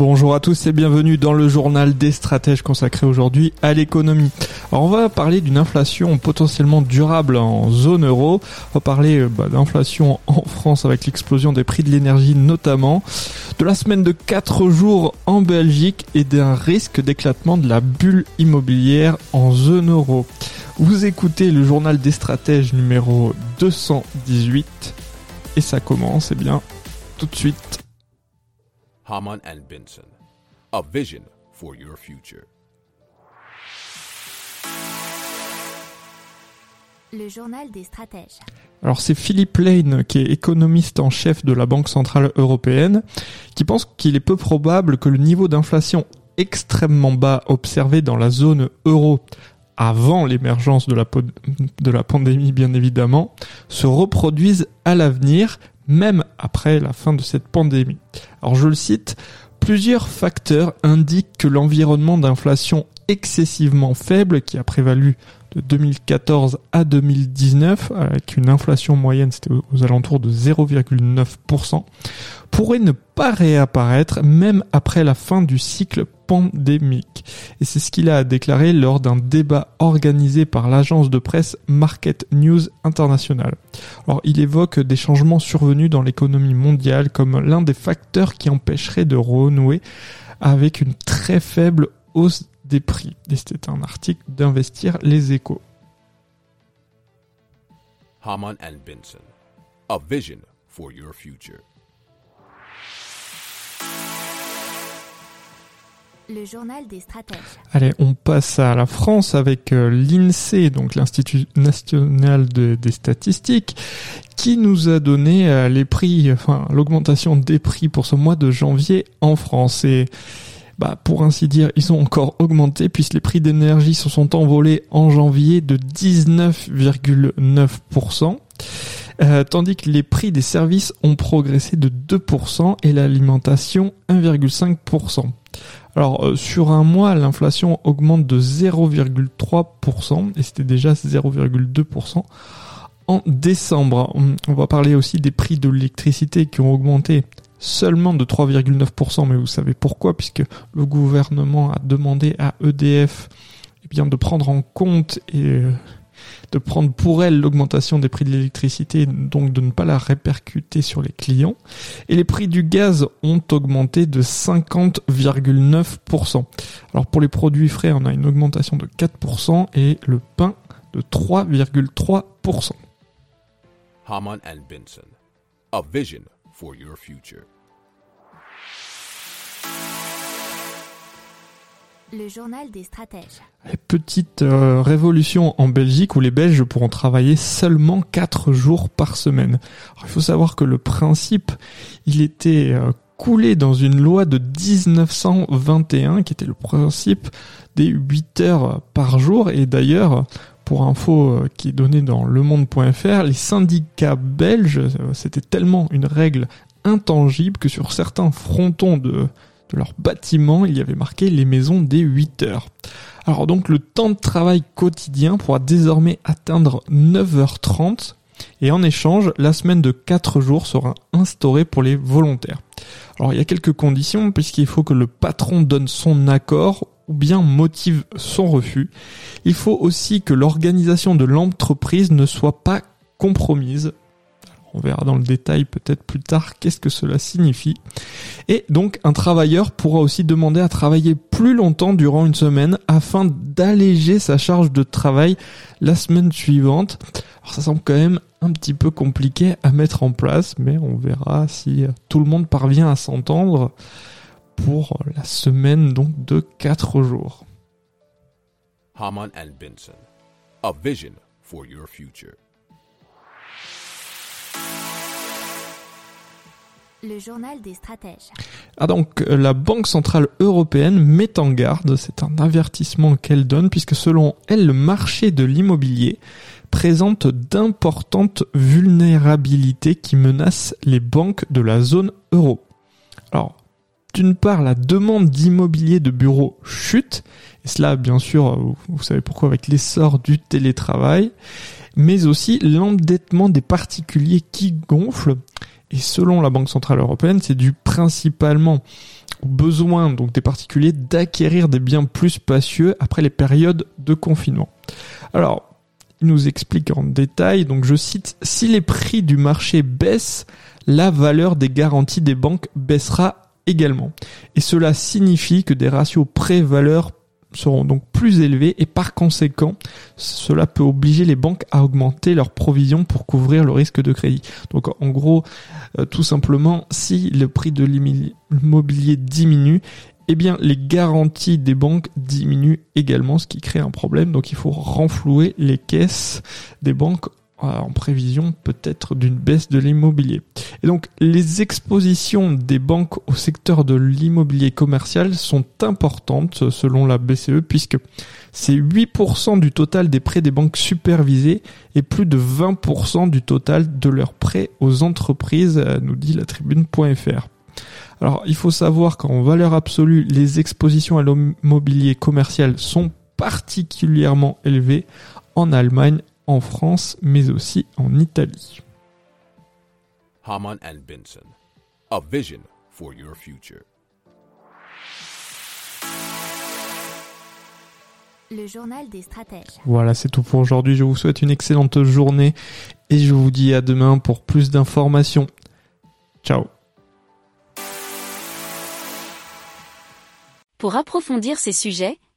Bonjour à tous et bienvenue dans le journal des stratèges consacré aujourd'hui à l'économie. On va parler d'une inflation potentiellement durable en zone euro. On va parler euh, bah, d'inflation en France avec l'explosion des prix de l'énergie notamment, de la semaine de 4 jours en Belgique et d'un risque d'éclatement de la bulle immobilière en zone euro. Vous écoutez le journal des stratèges numéro 218 et ça commence eh bien tout de suite. Haman and Benson, a vision for your future. Le journal des stratèges. Alors c'est Philippe Lane, qui est économiste en chef de la Banque Centrale Européenne, qui pense qu'il est peu probable que le niveau d'inflation extrêmement bas observé dans la zone euro avant l'émergence de la, de la pandémie bien évidemment, se reproduise à l'avenir, même après la fin de cette pandémie. Alors je le cite, plusieurs facteurs indiquent que l'environnement d'inflation excessivement faible qui a prévalu de 2014 à 2019, avec une inflation moyenne, c'était aux alentours de 0,9%, pourrait ne pas réapparaître même après la fin du cycle pandémique. Et c'est ce qu'il a déclaré lors d'un débat organisé par l'agence de presse Market News International. Alors, il évoque des changements survenus dans l'économie mondiale comme l'un des facteurs qui empêcherait de renouer avec une très faible hausse des prix. Et c'était un article d'Investir les échos. Haman and Benson, a vision for your future. Le journal des stratèges. Allez, on passe à la France avec euh, l'INSEE, donc l'Institut national de- des statistiques, qui nous a donné euh, les prix, enfin l'augmentation des prix pour ce mois de janvier en France. Et bah, pour ainsi dire, ils ont encore augmenté puisque les prix d'énergie se sont envolés en janvier de 19,9%. Euh, tandis que les prix des services ont progressé de 2% et l'alimentation 1,5%. Alors euh, sur un mois, l'inflation augmente de 0,3% et c'était déjà 0,2% en décembre. On- va parler aussi des prix de l'électricité qui ont augmenté seulement de 3,9%, mais vous savez pourquoi Puisque le gouvernement a demandé à EDF eh bien, de prendre en compte et euh, de prendre pour elle l'augmentation des prix de l'électricité, donc de ne pas la répercuter sur les clients. Et les prix du gaz ont augmenté de 50,9%. Alors pour les produits frais, on a une augmentation de 4% et le pain de 3,3%. Haman and Benson, a vision for your future. Le journal des stratèges. Et Petite euh, révolution en Belgique où les Belges pourront travailler seulement 4 jours par semaine. Il faut savoir que le principe, il était euh, coulé dans une loi de 1921 qui était le principe des 8 heures par jour et d'ailleurs pour info euh, qui est donnée dans lemonde.fr, les syndicats belges, euh, c'était tellement une règle intangible que sur certains frontons de, de leur bâtiment, il y avait marqué les maisons des 8 heures. Alors donc le temps de travail quotidien pourra désormais atteindre 9h30 et en échange, la semaine de 4 jours sera instaurée pour les volontaires. Alors il y a quelques conditions puisqu'il faut que le patron donne son accord ou bien motive son refus. Il faut aussi que l'organisation de l'entreprise ne soit pas compromise. On verra dans le détail peut-être plus tard qu'est-ce que cela signifie. Et donc un travailleur pourra aussi demander à travailler plus longtemps durant une semaine afin d'alléger sa charge de travail la semaine suivante. Alors ça semble quand même un petit peu compliqué à mettre en place, mais on verra si tout le monde parvient à s'entendre pour la semaine donc de 4 jours. Haman and Benson, a vision for your future. Le journal des stratèges. Ah donc euh, la Banque Centrale Européenne met en garde, c'est un avertissement qu'elle donne puisque selon elle le marché de l'immobilier présente d'importantes vulnérabilités qui menacent les banques de la zone euro. Alors, d'une part, la demande d'immobilier de bureaux chute, et cela bien sûr, vous savez pourquoi, avec l'essor du télétravail, mais aussi l'endettement des particuliers qui gonfle, et selon la Banque Centrale Européenne, c'est dû principalement au besoin donc des particuliers d'acquérir des biens plus spacieux après les périodes de confinement. Alors, il nous explique en détail, donc je cite, si les prix du marché baissent, la valeur des garanties des banques baissera également. Et cela signifie que des ratios prêt-valeur seront donc plus élevés et par conséquent, cela peut obliger les banques à augmenter leurs provisions pour couvrir le risque de crédit. Donc en gros, euh, tout simplement, si le prix de l'immobilier diminue, eh bien les garanties des banques diminuent également, ce qui crée un problème. Donc il faut renflouer les caisses des banques en prévision peut-être d'une baisse de l'immobilier. Et donc les expositions des banques au secteur de l'immobilier commercial sont importantes selon la BCE puisque c'est 8% du total des prêts des banques supervisées et plus de 20% du total de leurs prêts aux entreprises, euh, nous dit la tribune.fr. Alors il faut savoir qu'en valeur absolue, les expositions à l'immobilier commercial sont particulièrement élevées en Allemagne, en France, mais aussi en Italie. Haman and Benson. A vision for your future. Le journal des stratèges. Voilà, c'est tout pour aujourd'hui. Je vous souhaite une excellente journée et je vous dis à demain pour plus d'informations. Ciao. Pour approfondir ces sujets,